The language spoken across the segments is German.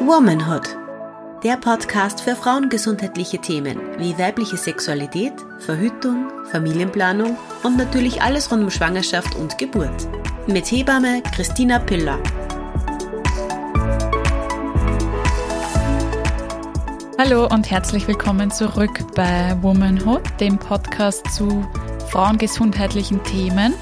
Womanhood. Der Podcast für frauengesundheitliche Themen wie weibliche Sexualität, Verhütung, Familienplanung und natürlich alles rund um Schwangerschaft und Geburt. Mit Hebamme Christina Piller. Hallo und herzlich willkommen zurück bei Womanhood, dem Podcast zu frauengesundheitlichen Themen.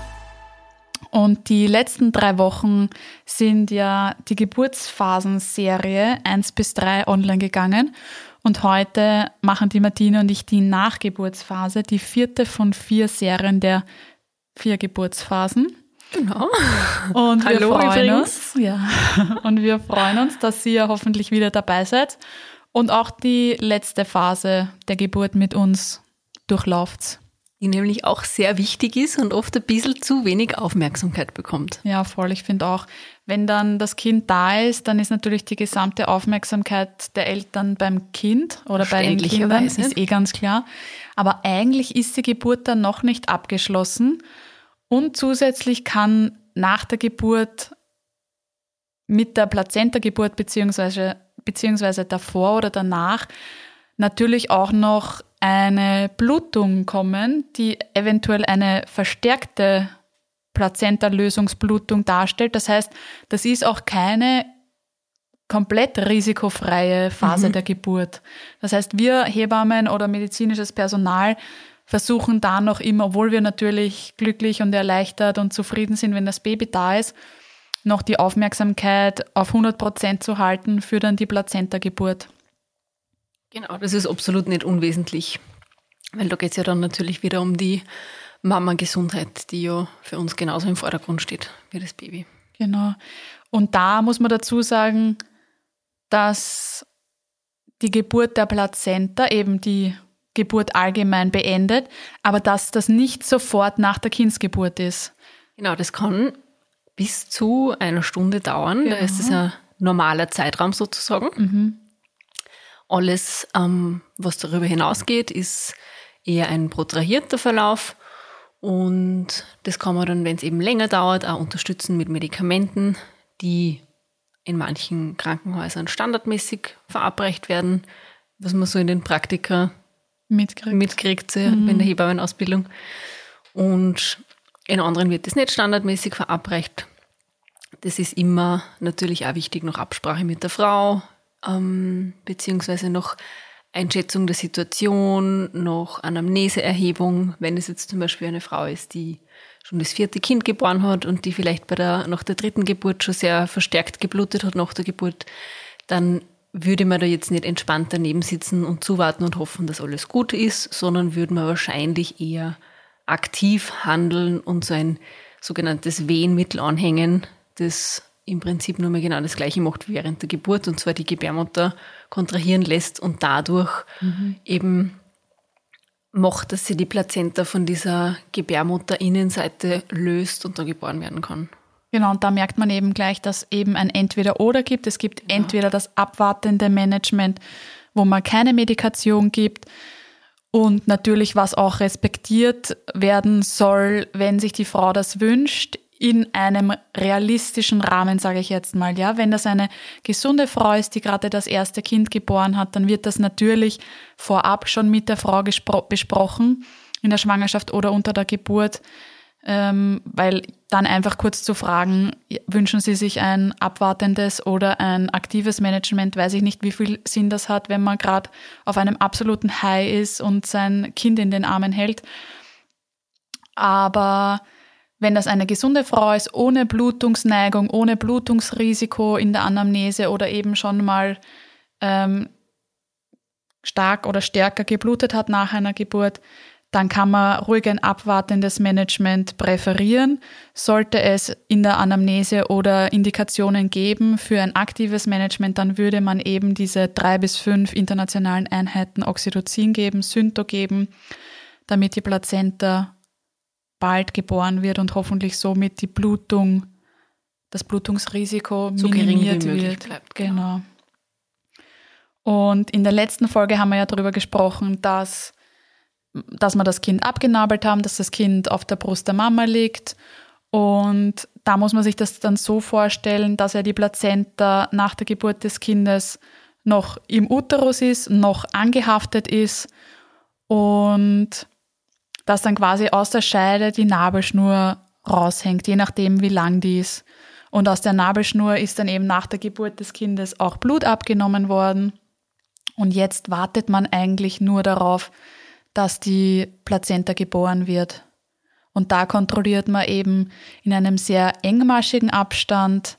Und die letzten drei Wochen sind ja die Geburtsphasenserie 1 bis 3 online gegangen. Und heute machen die Martina und ich die Nachgeburtsphase, die vierte von vier Serien der vier Geburtsphasen. Genau. Und wir Hallo freuen übrigens. uns, ja. Und wir freuen uns, dass ihr hoffentlich wieder dabei seid und auch die letzte Phase der Geburt mit uns durchlauft. Die nämlich auch sehr wichtig ist und oft ein bisschen zu wenig Aufmerksamkeit bekommt. Ja, voll. Ich finde auch, wenn dann das Kind da ist, dann ist natürlich die gesamte Aufmerksamkeit der Eltern beim Kind oder bei den Kindern, Verständlicherweise. ist eh ganz klar. Aber eigentlich ist die Geburt dann noch nicht abgeschlossen. Und zusätzlich kann nach der Geburt mit der Plazenta-Geburt beziehungsweise, beziehungsweise davor oder danach natürlich auch noch eine Blutung kommen, die eventuell eine verstärkte Plazenta-Lösungsblutung darstellt. Das heißt, das ist auch keine komplett risikofreie Phase der Geburt. Das heißt, wir Hebammen oder medizinisches Personal versuchen da noch immer, obwohl wir natürlich glücklich und erleichtert und zufrieden sind, wenn das Baby da ist, noch die Aufmerksamkeit auf 100 Prozent zu halten für dann die Plazenta-Geburt. Genau, das ist absolut nicht unwesentlich. Weil da geht es ja dann natürlich wieder um die Mama-Gesundheit, die ja für uns genauso im Vordergrund steht wie das Baby. Genau. Und da muss man dazu sagen, dass die Geburt der Plazenta eben die Geburt allgemein beendet, aber dass das nicht sofort nach der Kindsgeburt ist. Genau, das kann bis zu einer Stunde dauern. Da Genau. ist es ein normaler Zeitraum sozusagen. Alles, ähm, was darüber hinausgeht, ist eher ein protrahierter Verlauf. Und das kann man dann, wenn es eben länger dauert, auch unterstützen mit Medikamenten, die in manchen Krankenhäusern standardmäßig verabreicht werden, was man so in den Praktika Mitkriegt. mitkriegt so in der Hebammenausbildung. Und in anderen wird das nicht standardmäßig verabreicht. Das ist immer natürlich auch wichtig nach Absprache mit der Frau, ähm, beziehungsweise noch Einschätzung der Situation, noch Anamneseerhebung, wenn es jetzt zum Beispiel eine Frau ist, die schon das vierte Kind geboren hat und die vielleicht bei der, nach der dritten Geburt schon sehr verstärkt geblutet hat nach der Geburt, dann würde man da jetzt nicht entspannt daneben sitzen und zuwarten und hoffen, dass alles gut ist, sondern würde man wahrscheinlich eher aktiv handeln und so ein sogenanntes Wehenmittel anhängen, das im Prinzip nur mehr genau das gleiche macht wie während der Geburt und zwar die Gebärmutter kontrahieren lässt und dadurch eben macht, dass sie die Plazenta von dieser Gebärmutterinnenseite löst und dann geboren werden kann. Genau, und da merkt man eben gleich, dass eben ein Entweder-Oder gibt. Es gibt entweder das abwartende Management, wo man keine Medikation gibt und natürlich, was auch respektiert werden soll, wenn sich die Frau das wünscht, in einem realistischen Rahmen, sage ich jetzt mal. Ja, wenn das eine gesunde Frau ist, die gerade das erste Kind geboren hat, dann wird das natürlich vorab schon mit der Frau besprochen in der Schwangerschaft oder unter der Geburt ähm, weil dann einfach kurz zu fragen, wünschen Sie sich ein abwartendes oder ein aktives Management, weiß ich nicht, wie viel Sinn das hat, wenn man gerade auf einem absoluten High ist und sein Kind in den Armen hält. Aber wenn das eine gesunde Frau ist, ohne Blutungsneigung, ohne Blutungsrisiko in der Anamnese oder eben schon mal ähm, stark oder stärker geblutet hat nach einer Geburt, dann kann man ruhig ein abwartendes Management präferieren. Sollte es in der Anamnese oder Indikationen geben für ein aktives Management, dann würde man eben diese drei bis fünf internationalen Einheiten Oxytocin geben, Synto geben, damit die Plazenta bald geboren wird und hoffentlich somit die Blutung, das Blutungsrisiko So minimiert wird. bleibt, Genau. Und in der letzten Folge haben wir ja darüber gesprochen, dass dass wir das Kind abgenabelt haben, dass das Kind auf der Brust der Mama liegt Und da muss man sich das dann so vorstellen, dass ja die Plazenta nach der Geburt des Kindes noch im Uterus ist, noch angehaftet ist und dass dann quasi aus der Scheide die Nabelschnur raushängt, je nachdem, wie lang die ist. Und aus der Nabelschnur ist dann eben nach der Geburt des Kindes auch Blut abgenommen worden. Und jetzt wartet man eigentlich nur darauf, dass die Plazenta geboren wird. Und da kontrolliert man eben in einem sehr engmaschigen Abstand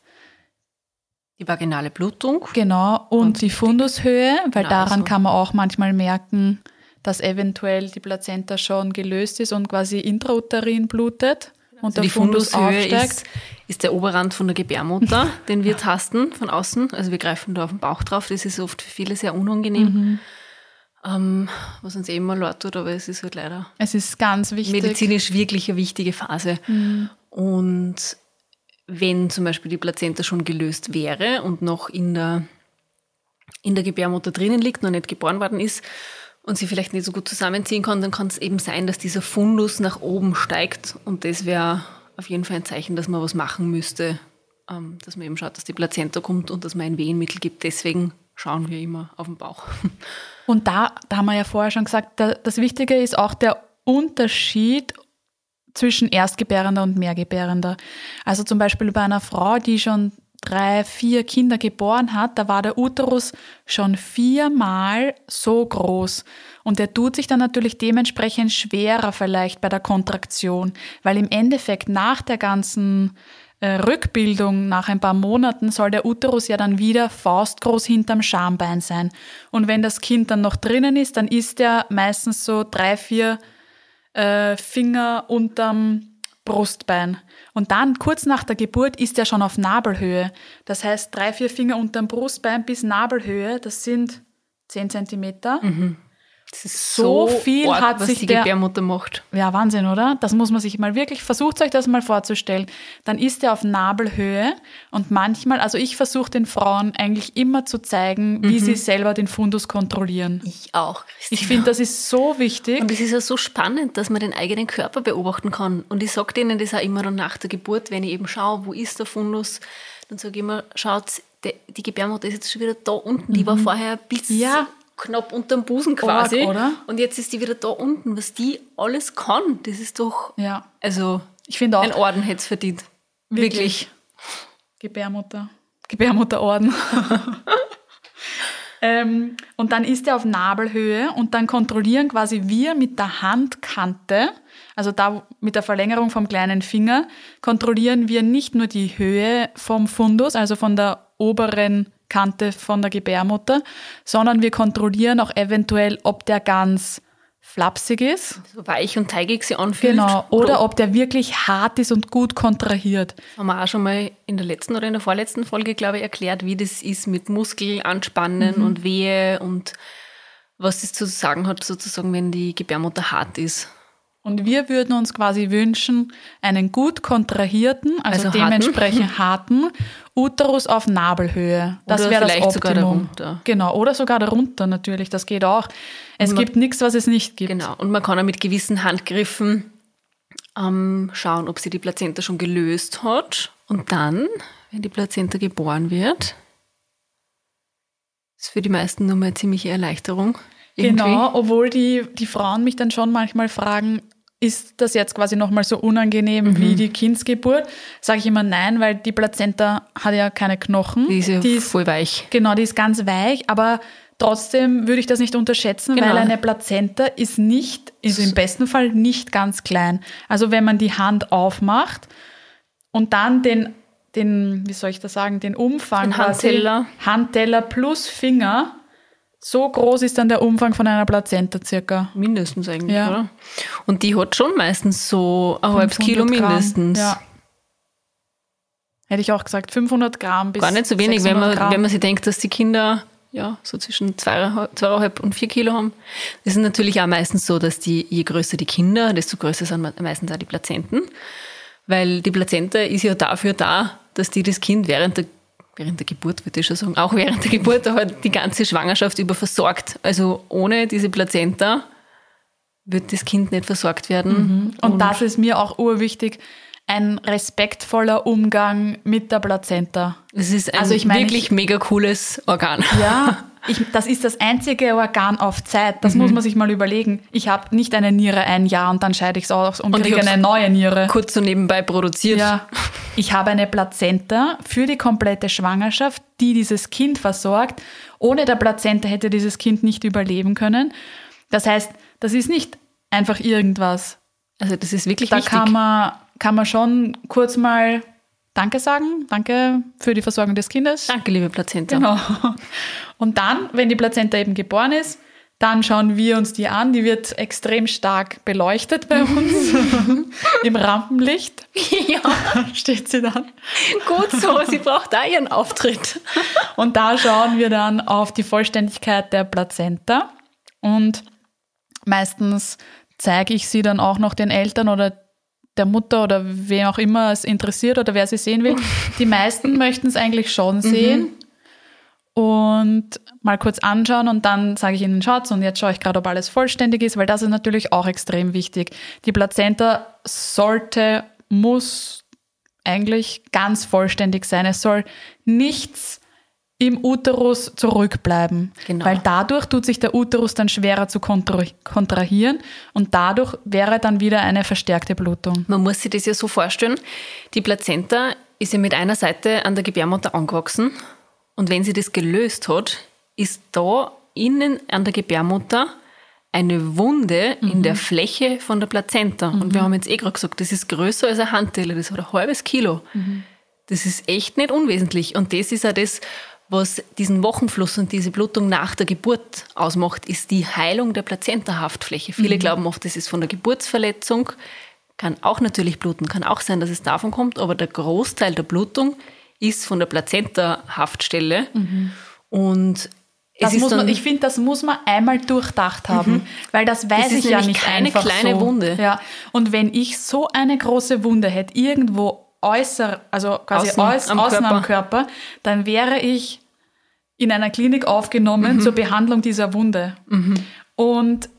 die vaginale Blutung. Genau, und, und die Fundushöhe, weil genau daran so. kann man auch manchmal merken, dass eventuell die Plazenta schon gelöst ist und quasi intrauterin blutet und also der die Fundus aufsteigt. Ist, ist der Oberrand von der Gebärmutter, den wir tasten von außen. Also wir greifen da auf den Bauch drauf. Das ist oft für viele sehr unangenehm. Mhm. Ähm, was uns eh immer leid tut, aber es ist halt leider. Es ist ganz wichtig. Medizinisch wirklich eine wichtige Phase. Mhm. Und wenn zum Beispiel die Plazenta schon gelöst wäre und noch in der, in der Gebärmutter drinnen liegt, noch nicht geboren worden ist, und sie vielleicht nicht so gut zusammenziehen kann, dann kann es eben sein, dass dieser Fundus nach oben steigt. Und das wäre auf jeden Fall ein Zeichen, dass man was machen müsste, ähm, dass man eben schaut, dass die Plazenta kommt und dass man ein Wehenmittel gibt. Deswegen schauen wir immer auf den Bauch. Und da, da haben wir ja vorher schon gesagt, das Wichtige ist auch der Unterschied zwischen Erstgebärender und Mehrgebärender. Also zum Beispiel bei einer Frau, die schon drei, vier Kinder geboren hat, da war der Uterus schon viermal so groß. Und der tut sich dann natürlich dementsprechend schwerer vielleicht bei der Kontraktion, weil im Endeffekt nach der ganzen äh, Rückbildung, nach ein paar Monaten, soll der Uterus ja dann wieder faustgroß hinterm Schambein sein. Und wenn das Kind dann noch drinnen ist, dann ist er meistens so drei, vier äh, Finger unterm Brustbein. Und dann, kurz nach der Geburt, ist er schon auf Nabelhöhe. Das heißt, drei, vier Finger unterm Brustbein bis Nabelhöhe, das sind zehn Zentimeter. Mhm. So, so viel arg, hat was sich die der, Gebärmutter macht. Ja, Wahnsinn, oder? Das muss man sich mal wirklich, versucht euch das mal vorzustellen. Dann ist er auf Nabelhöhe und manchmal, also ich versuche den Frauen eigentlich immer zu zeigen, wie mhm. sie selber den Fundus kontrollieren. Ich auch. Christina. Ich finde, das ist so wichtig. Und es ist ja so spannend, dass man den eigenen Körper beobachten kann. Und ich sage denen das auch immer dann nach der Geburt, wenn ich eben schaue, wo ist der Fundus, dann sage ich immer, schaut, die Gebärmutter ist jetzt schon wieder da unten, die mhm. war vorher bis ja knapp unterm Busen quasi. Org, oder? Und jetzt ist die wieder da unten. Was die alles kann, das ist doch. Ja. Also, ich finde auch. Ein Orden hätte es verdient. Wirklich. wirklich. Gebärmutter. Gebärmutterorden. ähm, und dann ist er auf Nabelhöhe und dann kontrollieren quasi wir mit der Handkante, also da mit der Verlängerung vom kleinen Finger, kontrollieren wir nicht nur die Höhe vom Fundus, also von der oberen Kante von der Gebärmutter, sondern wir kontrollieren auch eventuell, ob der ganz flapsig ist. So weich und teigig sich anfühlt. Genau. Oder, oder ob der wirklich hart ist und gut kontrahiert. Haben wir auch schon mal in der letzten oder in der vorletzten Folge, glaube ich, erklärt, wie das ist mit Muskel anspannen mhm. und Wehe und was das zu sagen hat, sozusagen, wenn die Gebärmutter hart ist. Und wir würden uns quasi wünschen, einen gut kontrahierten, also, also dementsprechend harten, Uterus auf Nabelhöhe. Das wäre das Optimum. Sogar darunter. Genau, oder sogar darunter natürlich, das geht auch. Es man, gibt nichts, was es nicht gibt. Genau, und man kann auch mit gewissen Handgriffen ähm, schauen, ob sie die Plazenta schon gelöst hat. Und dann, wenn die Plazenta geboren wird, ist für die meisten nur mal eine ziemliche Erleichterung. Irgendwie. Genau, obwohl die, die Frauen mich dann schon manchmal fragen, ist das jetzt quasi nochmal so unangenehm mhm. wie die Kindsgeburt? Sage ich immer nein, weil die Plazenta hat ja keine Knochen. Die ist ja die ist, voll weich. Genau, die ist ganz weich, aber trotzdem würde ich das nicht unterschätzen, genau. weil eine Plazenta ist nicht, ist im besten Fall nicht ganz klein. Also wenn man die Hand aufmacht und dann den, den wie soll ich das sagen, den Umfang, den Handteller. Handteller plus Finger so groß ist dann der Umfang von einer Plazenta circa. Mindestens eigentlich, ja. oder? Und die hat schon meistens so ein halbes Kilo mindestens. Ja. Hätte ich auch gesagt, 500 Gramm bis Gar nicht so wenig, wenn man, wenn man sich denkt, dass die Kinder ja, so zwischen zweieinhalb und vier Kilo haben. Das ist natürlich auch meistens so, dass die, je größer die Kinder, desto größer sind meistens auch die Plazenten. Weil die Plazenta ist ja dafür da, dass die das Kind während der während der Geburt, würde ich schon sagen, auch während der Geburt, aber die ganze Schwangerschaft über versorgt. Also ohne diese Plazenta wird das Kind nicht versorgt werden. Mhm. Und, Und, das ist mir auch urwichtig. ein respektvoller Umgang mit der Plazenta. Es ist ein Also ich meine, wirklich ich- mega cooles Organ. Ja, ich, das ist das einzige Organ auf Zeit. Das muss man sich mal überlegen. Ich habe nicht eine Niere ein Jahr und dann scheide ich es aus und, Und ich kriege eine neue Niere. Kurz so nebenbei produziert. Ja, ich habe eine Plazenta für die komplette Schwangerschaft, die dieses Kind versorgt. Ohne der Plazenta hätte dieses Kind nicht überleben können. Das heißt, das ist nicht einfach irgendwas. Also das ist wirklich Da wichtig. kann man, kann man schon kurz mal Danke sagen. Danke für die Versorgung des Kindes. Danke, liebe Plazenta. Genau. Und dann, wenn die Plazenta eben geboren ist, dann schauen wir uns die an. Die wird extrem stark beleuchtet bei uns. Im Rampenlicht Ja, steht sie dann. gut so. Sie braucht da ihren Auftritt. Und da schauen wir dann auf die Vollständigkeit der Plazenta. Und meistens zeige ich sie dann auch noch den Eltern oder der Mutter oder wer auch immer es interessiert oder wer sie sehen will. Die meisten möchten es eigentlich schon sehen und mal kurz anschauen und dann sage ich ihnen, schaut und jetzt schaue ich gerade, ob alles vollständig ist, weil das ist natürlich auch extrem wichtig. Die Plazenta sollte, muss eigentlich ganz vollständig sein. Es soll nichts im Uterus zurückbleiben, Genau. weil dadurch tut sich der Uterus dann schwerer zu kontra kontrahieren und dadurch wäre dann wieder eine verstärkte Blutung. Man muss sich das ja so vorstellen, die Plazenta ist ja mit einer Seite an der Gebärmutter angewachsen und wenn sie das gelöst hat, ist da innen an der Gebärmutter eine Wunde in der Fläche von der Plazenta. Und wir haben jetzt eh gerade gesagt, das ist größer als ein Handteller, das hat ein halbes Kilo. Das ist echt nicht unwesentlich. Und das ist auch das, was diesen Wochenfluss und diese Blutung nach der Geburt ausmacht, ist die Heilung der Plazenta-Haftfläche. Viele glauben oft, das ist von der Geburtsverletzung. Kann auch natürlich bluten, kann auch sein, dass es davon kommt, aber der Großteil der Blutung ist von der Plazenta-Haftstelle. Und Das ist muss man, ich finde, das muss man einmal durchdacht haben, weil das weiß Das ist ich ja nicht keine einfach kleine so. Wunde. Ja. Und wenn ich so eine große Wunde hätte, irgendwo äußer, also quasi Außen außen, am außen am Körper. Körper, dann wäre ich in einer Klinik aufgenommen zur Behandlung dieser Wunde. Und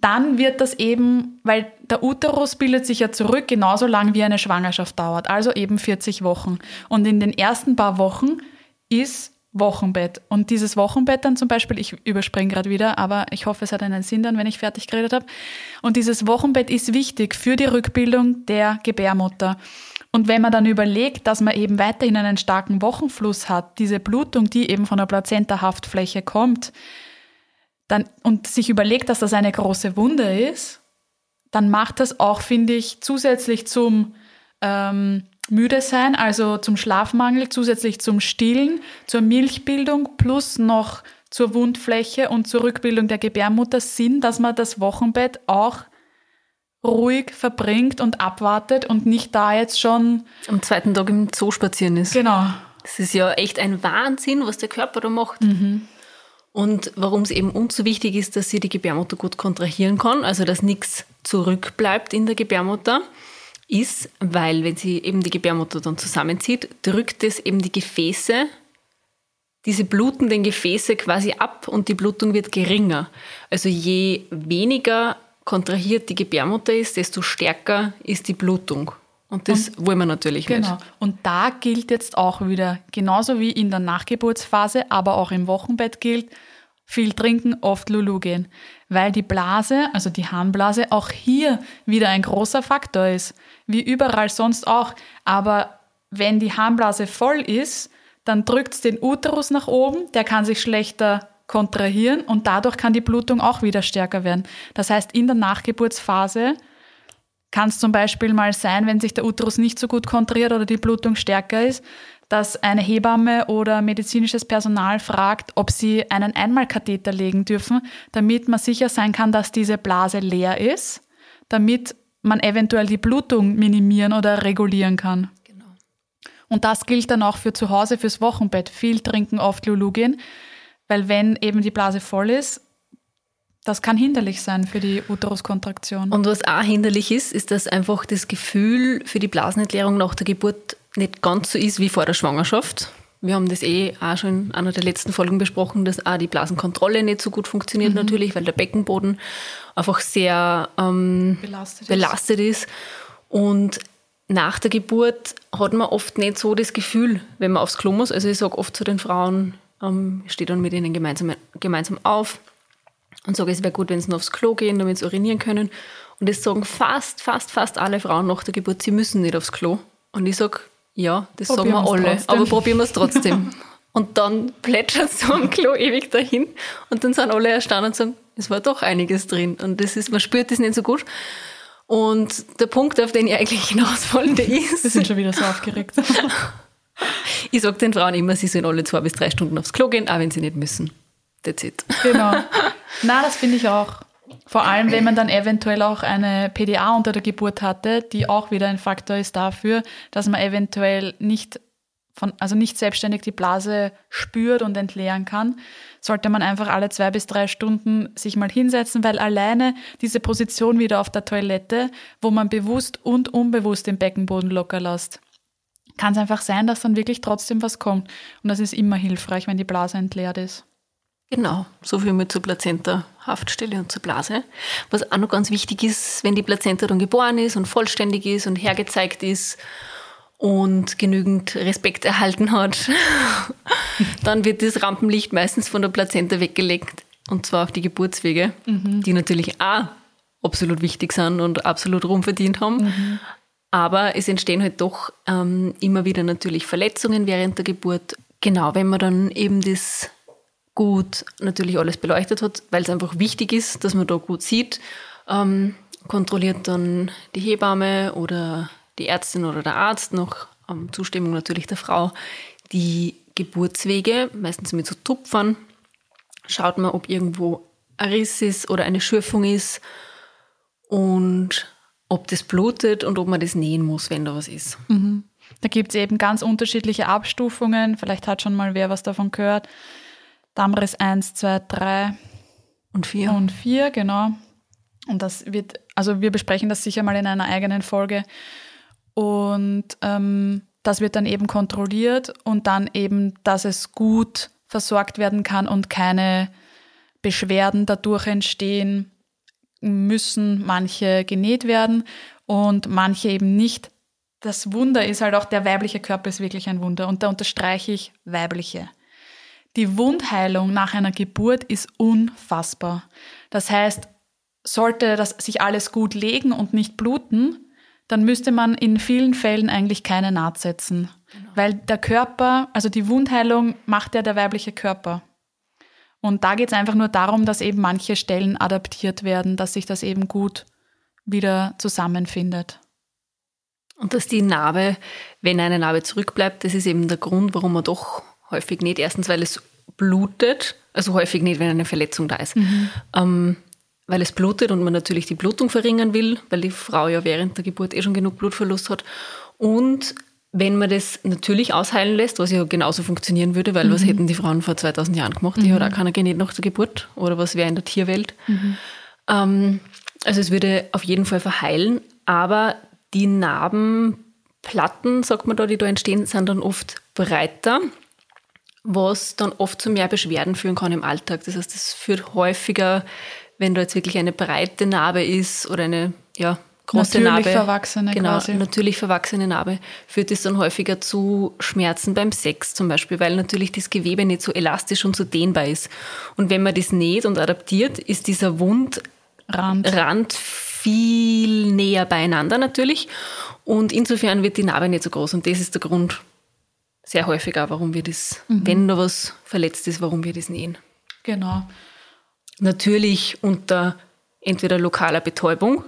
dann wird das eben, weil der Uterus bildet sich ja zurück genauso lang wie eine Schwangerschaft dauert, also eben 40 Wochen. Und in den ersten paar Wochen ist Wochenbett. Und dieses Wochenbett dann zum Beispiel, ich überspringe gerade wieder, aber ich hoffe, es hat einen Sinn dann, wenn ich fertig geredet habe. Und dieses Wochenbett ist wichtig für die Rückbildung der Gebärmutter. Und wenn man dann überlegt, dass man eben weiterhin einen starken Wochenfluss hat, diese Blutung, die eben von der Plazenta-Haftfläche kommt, dann, und sich überlegt, dass das eine große Wunde ist, dann macht das auch, finde ich, zusätzlich zum ähm, müde sein, also zum Schlafmangel, zusätzlich zum Stillen, zur Milchbildung plus noch zur Wundfläche und zur Rückbildung der Gebärmutter Sinn, dass man das Wochenbett auch ruhig verbringt und abwartet und nicht da jetzt schon am zweiten Tag im Zoo spazieren ist. genau Das ist ja echt ein Wahnsinn, was der Körper da macht. Mhm. Und warum es eben uns so wichtig ist, dass sie die Gebärmutter gut kontrahieren kann, also dass nichts zurückbleibt in der Gebärmutter, ist, weil wenn sie eben die Gebärmutter dann zusammenzieht, drückt es eben die Gefäße, diese blutenden Gefäße quasi ab und die Blutung wird geringer. Also je weniger kontrahiert die Gebärmutter ist, desto stärker ist die Blutung. Und das wollen wir natürlich nicht. Genau. Und da gilt jetzt auch wieder, genauso wie in der Nachgeburtsphase, aber auch im Wochenbett gilt, viel trinken, oft Lulu gehen. Weil die Blase, also die Harnblase, auch hier wieder ein großer Faktor ist. Wie überall sonst auch. Aber wenn die Harnblase voll ist, dann drückt es den Uterus nach oben, der kann sich schlechter kontrahieren und dadurch kann die Blutung auch wieder stärker werden. Das heißt, in der Nachgeburtsphase kann es zum Beispiel mal sein, wenn sich der Uterus nicht so gut kontrahiert oder die Blutung stärker ist, dass eine Hebamme oder medizinisches Personal fragt, ob sie einen Einmalkatheter legen dürfen, damit man sicher sein kann, dass diese Blase leer ist, damit man eventuell die Blutung minimieren oder regulieren kann. Genau. Und das gilt dann auch für zu Hause, fürs Wochenbett. Viel trinken, oft Lulu gehen, weil wenn eben die Blase voll ist, das kann hinderlich sein für die Uteruskontraktion. Und was auch hinderlich ist, ist, dass einfach das Gefühl für die Blasenentleerung nach der Geburt nicht ganz so ist wie vor der Schwangerschaft. Wir haben das eh auch schon in einer der letzten Folgen besprochen, dass auch die Blasenkontrolle nicht so gut funktioniert natürlich, weil der Beckenboden einfach sehr ähm, belastet ist. belastet ist. Und nach der Geburt hat man oft nicht so das Gefühl, wenn man aufs Klo muss. Also ich sage oft zu den Frauen, ähm, ich stehe dann mit ihnen gemeinsam, gemeinsam auf und sage, es wäre gut, wenn sie noch aufs Klo gehen, damit sie urinieren können. Und das sagen fast, fast, fast alle Frauen nach der Geburt, sie müssen nicht aufs Klo. Und ich sage, ja, das probieren sagen wir alle, trotzdem. aber probieren wir es trotzdem. und dann plätschert so am Klo ewig dahin und dann sind alle erstaunt und sagen, es war doch einiges drin. Und das ist, man spürt das nicht so gut. Und der Punkt, auf den ich eigentlich hinaus wollte, ist. Wir sind schon wieder so aufgeregt. ich sage den Frauen immer, sie sollen alle zwei bis drei Stunden aufs Klo gehen, auch wenn sie nicht müssen. That's it. Genau. Na, das finde ich auch. Vor allem, wenn man dann eventuell auch eine PDA unter der Geburt hatte, die auch wieder ein Faktor ist dafür, dass man eventuell nicht von, also nicht selbstständig die Blase spürt und entleeren kann, sollte man einfach alle zwei bis drei Stunden sich mal hinsetzen, weil alleine diese Position wieder auf der Toilette, wo man bewusst und unbewusst den Beckenboden locker lässt, kann es einfach sein, dass dann wirklich trotzdem was kommt. Und das ist immer hilfreich, wenn die Blase entleert ist. Genau, so viel mit zur Plazenta-Haftstelle und zur Blase. Was auch noch ganz wichtig ist, wenn die Plazenta dann geboren ist und vollständig ist und hergezeigt ist und genügend Respekt erhalten hat, dann wird das Rampenlicht meistens von der Plazenta weggelegt und zwar auf die Geburtswege, mhm. die natürlich auch absolut wichtig sind und absolut Ruhm verdient haben. Mhm. Aber es entstehen halt doch ähm, immer wieder natürlich Verletzungen während der Geburt. Genau, wenn man dann eben das gut natürlich alles beleuchtet hat, weil es einfach wichtig ist, dass man da gut sieht. Ähm, kontrolliert dann die Hebamme oder die Ärztin oder der Arzt noch ähm, Zustimmung natürlich der Frau die Geburtswege, meistens mit so Tupfern. Schaut man, ob irgendwo ein Riss ist oder eine Schürfung ist und ob das blutet und ob man das nähen muss, wenn da was ist. Mhm. Da gibt es eben ganz unterschiedliche Abstufungen. Vielleicht hat schon mal wer was davon gehört. Damris 1, 2, 3 und 4. Und 4, genau. Und das wird, also wir besprechen das sicher mal in einer eigenen Folge. Und ähm, das wird dann eben kontrolliert und dann eben, dass es gut versorgt werden kann und keine Beschwerden dadurch entstehen müssen. Manche genäht werden und manche eben nicht. Das Wunder ist halt auch, der weibliche Körper ist wirklich ein Wunder. Und da unterstreiche ich weibliche. Die Wundheilung nach einer Geburt ist unfassbar. Das heißt, sollte das sich alles gut legen und nicht bluten, dann müsste man in vielen Fällen eigentlich keine Naht setzen. Genau. Weil der Körper, also die Wundheilung macht ja der weibliche Körper. Und da geht es einfach nur darum, dass eben manche Stellen adaptiert werden, dass sich das eben gut wieder zusammenfindet. Und dass die Narbe, wenn eine Narbe zurückbleibt, das ist eben der Grund, warum man doch häufig nicht. Erstens, weil es blutet, also häufig nicht, wenn eine Verletzung da ist. Mhm. Ähm, weil es blutet und man natürlich die Blutung verringern will, weil die Frau ja während der Geburt eh schon genug Blutverlust hat. Und wenn man das natürlich ausheilen lässt, was ja genauso funktionieren würde, weil mhm. was hätten die Frauen vor 2000 Jahren gemacht? Die mhm. hat auch keiner genäht nach der Geburt oder was wäre in der Tierwelt. Mhm. Ähm, also es würde auf jeden Fall verheilen, aber die Narbenplatten, sagt man da, die da entstehen, sind dann oft breiter was dann oft zu mehr Beschwerden führen kann im Alltag. Das heißt, es führt häufiger, wenn da jetzt wirklich eine breite Narbe ist oder eine ja, große natürlich Narbe. Verwachsene genau, quasi. natürlich verwachsene Narbe, führt es dann häufiger zu Schmerzen beim Sex zum Beispiel, weil natürlich das Gewebe nicht so elastisch und so dehnbar ist. Und wenn man das näht und adaptiert, ist dieser Wundrand Rand viel näher beieinander natürlich. Und insofern wird die Narbe nicht so groß. Und das ist der Grund, sehr häufig auch, warum wir das, mhm. wenn da was verletzt ist, warum wir das nähen. Genau. Natürlich unter entweder lokaler Betäubung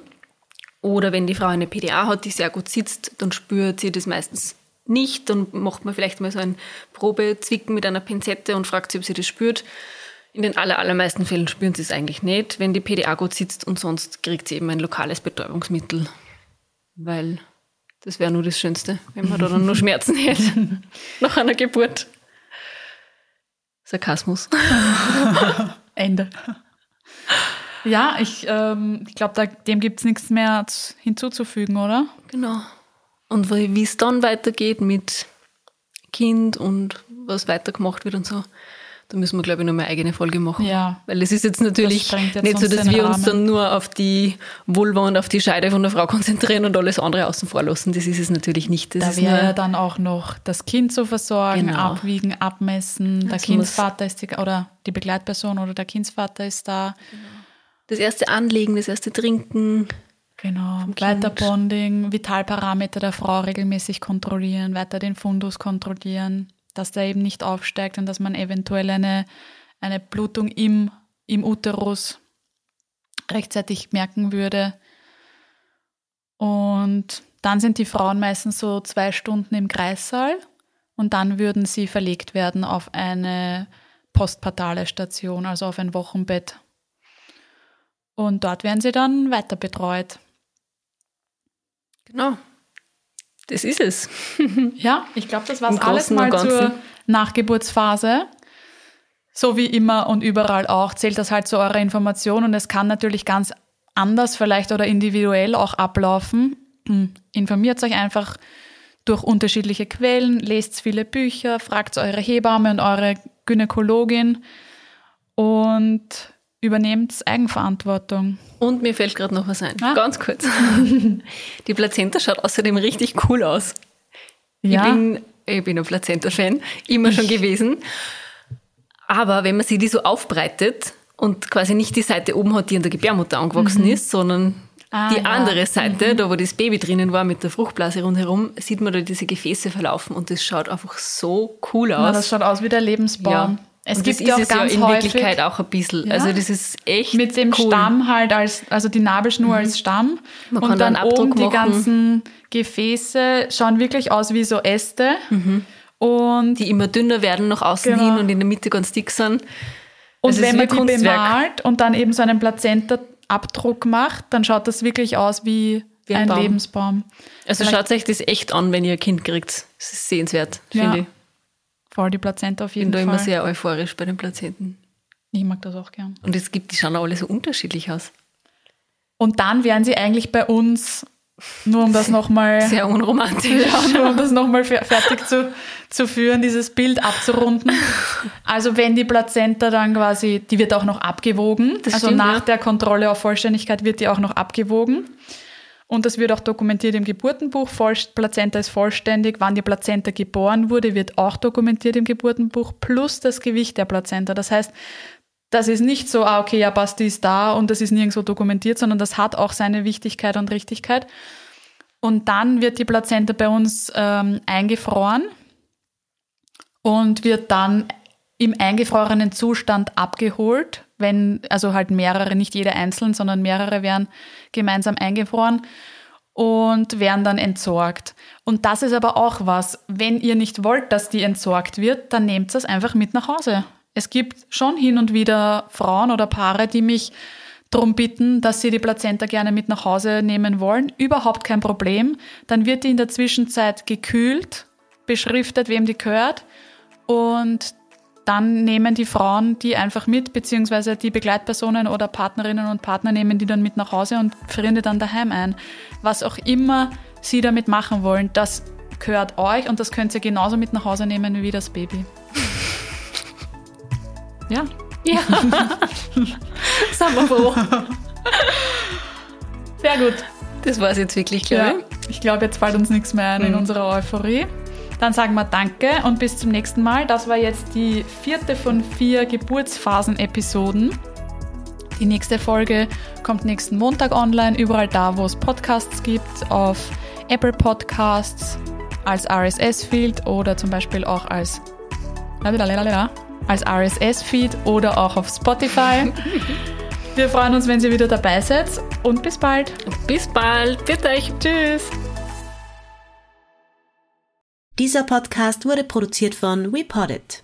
oder wenn die Frau eine PDA hat, die sehr gut sitzt, dann spürt sie das meistens nicht. Dann macht man vielleicht mal so ein Probezwicken mit einer Pinzette und fragt sie, ob sie das spürt. In den aller, allermeisten Fällen spüren sie es eigentlich nicht, wenn die PDA gut sitzt und sonst kriegt sie eben ein lokales Betäubungsmittel, weil das wäre nur das Schönste, wenn man da dann nur Schmerzen hätte nach einer Geburt. Sarkasmus. Ende. Ja, ich, ähm, ich glaube, dem gibt es nichts mehr hinzuzufügen, oder? Genau. Und wie es dann weitergeht mit Kind und was weitergemacht wird und so, Da müssen wir, glaube ich, noch mal eine eigene Folge machen. Ja. Weil es ist jetzt natürlich jetzt nicht so, uns dass wir uns Rahmen. dann nur auf die Vulva und auf die Scheide von der Frau konzentrieren und alles andere außen vor lassen. Das ist es natürlich nicht. Das Da wäre ja dann auch noch das Kind zu versorgen, Genau. abwiegen, abmessen. Der Kindsvater ist die, oder die Begleitperson oder der Kindsvater ist da. Das erste Anlegen, das erste Trinken. Genau. Weiter Bonding, Vitalparameter der Frau regelmäßig kontrollieren, weiter den Fundus kontrollieren, dass der eben nicht aufsteigt und dass man eventuell eine, eine Blutung im, im Uterus rechtzeitig merken würde. Und dann sind die Frauen meistens so zwei Stunden im Kreissaal und dann würden sie verlegt werden auf eine postpartale Station, also auf ein Wochenbett. Und dort werden sie dann weiter betreut. Genau. Das ist es. Ja, ich glaube, das war es alles mal zur. Nachgeburtsphase. So wie immer und überall auch zählt das halt zu eurer Information und es kann natürlich ganz anders vielleicht oder individuell auch ablaufen. Hm, Informiert euch einfach durch unterschiedliche Quellen, lest viele Bücher, fragt eure Hebamme und eure Gynäkologin und übernehmt Eigenverantwortung. Und mir fällt gerade noch was ein. Ah. Ganz kurz. Die Plazenta schaut außerdem richtig cool aus. Ja, Ich bin, ich bin ein Plazenta-Fan, immer schon gewesen. Aber wenn man sie die so aufbreitet und quasi nicht die Seite oben hat, die an der Gebärmutter angewachsen ist, sondern Ah, die ja. andere Seite, da wo das Baby drinnen war mit der Fruchtblase rundherum, sieht man da diese Gefäße verlaufen und das schaut einfach so cool aus. na, das schaut aus wie der Lebensbaum. Es und gibt das ja auch es ja ganz in häufig Wirklichkeit auch ein bisschen. Ja. Also das ist echt mit dem cool. Stamm halt als, also die Nabelschnur als Stamm. Man und dann oben die machen. ganzen Gefäße schauen wirklich aus wie so Äste. Und, Die immer dünner werden nach außen Genau. hin und in der Mitte ganz dick sind. und ist wenn man die Kunstwerk. bemalt und dann eben so einen Plazenta-Abdruck macht, dann schaut das wirklich aus wie, Wie ein ein, Baum. Lebensbaum. Also Vielleicht- schaut euch das echt an, wenn ihr ein Kind kriegt. Das ist sehenswert, finde ich. Voll die Plazenta auf Ich bin jeden da Fall. immer sehr euphorisch bei den Plazenten. ich mag das auch gern. Und es gibt, die schauen alle so unterschiedlich aus. Und dann wären sie eigentlich bei uns, nur um das nochmal Sehr unromantisch. Ja, nur um das nochmal fer- fertig zu, zu führen, dieses Bild abzurunden. Also wenn die Plazenta dann quasi, die wird auch noch abgewogen. Das also stimmt, nach ja. der Kontrolle auf Vollständigkeit wird die auch noch abgewogen. Und das wird auch dokumentiert im Geburtenbuch. Plazenta ist vollständig. Wann die Plazenta geboren wurde, wird auch dokumentiert im Geburtenbuch. Plus das Gewicht der Plazenta. Das heißt, das ist nicht so, ah, okay, ja, passt, die ist da und das ist nirgendwo dokumentiert, sondern das hat auch seine Wichtigkeit und Richtigkeit. Und dann wird die Plazenta bei uns ähm, eingefroren und wird dann im eingefrorenen Zustand abgeholt, wenn, also halt mehrere, nicht jeder einzeln, sondern mehrere werden gemeinsam eingefroren und werden dann entsorgt. Und das ist aber auch was, wenn ihr nicht wollt, dass die entsorgt wird, dann nehmt das einfach mit nach Hause. Es gibt schon hin und wieder Frauen oder Paare, die mich darum bitten, dass sie die Plazenta gerne mit nach Hause nehmen wollen. Überhaupt kein Problem. Dann wird die in der Zwischenzeit gekühlt, beschriftet, wem die gehört. Und dann nehmen die Frauen die einfach mit, beziehungsweise die Begleitpersonen oder Partnerinnen und Partner nehmen die dann mit nach Hause und frieren die dann daheim ein. Was auch immer sie damit machen wollen, das gehört euch und das könnt ihr genauso mit nach Hause nehmen wie das Baby. Ja. Ja. Sind wir froh. Sehr gut. Das war es jetzt wirklich, glaube Ja, ich glaube, jetzt fällt uns nichts mehr ein in unserer Euphorie. Dann sagen wir Danke und bis zum nächsten Mal. Das war jetzt die vierte von vier Geburtsphasen-Episoden. Die nächste Folge kommt nächsten Montag online, überall da, wo es Podcasts gibt, auf Apple Podcasts, als RSS-Feed oder zum Beispiel auch als, als RSS-Feed oder auch auf Spotify. Wir freuen uns, wenn ihr wieder dabei seid und bis bald. Bis bald. Bitte euch. Tschüss. Dieser Podcast wurde produziert von WePoddit.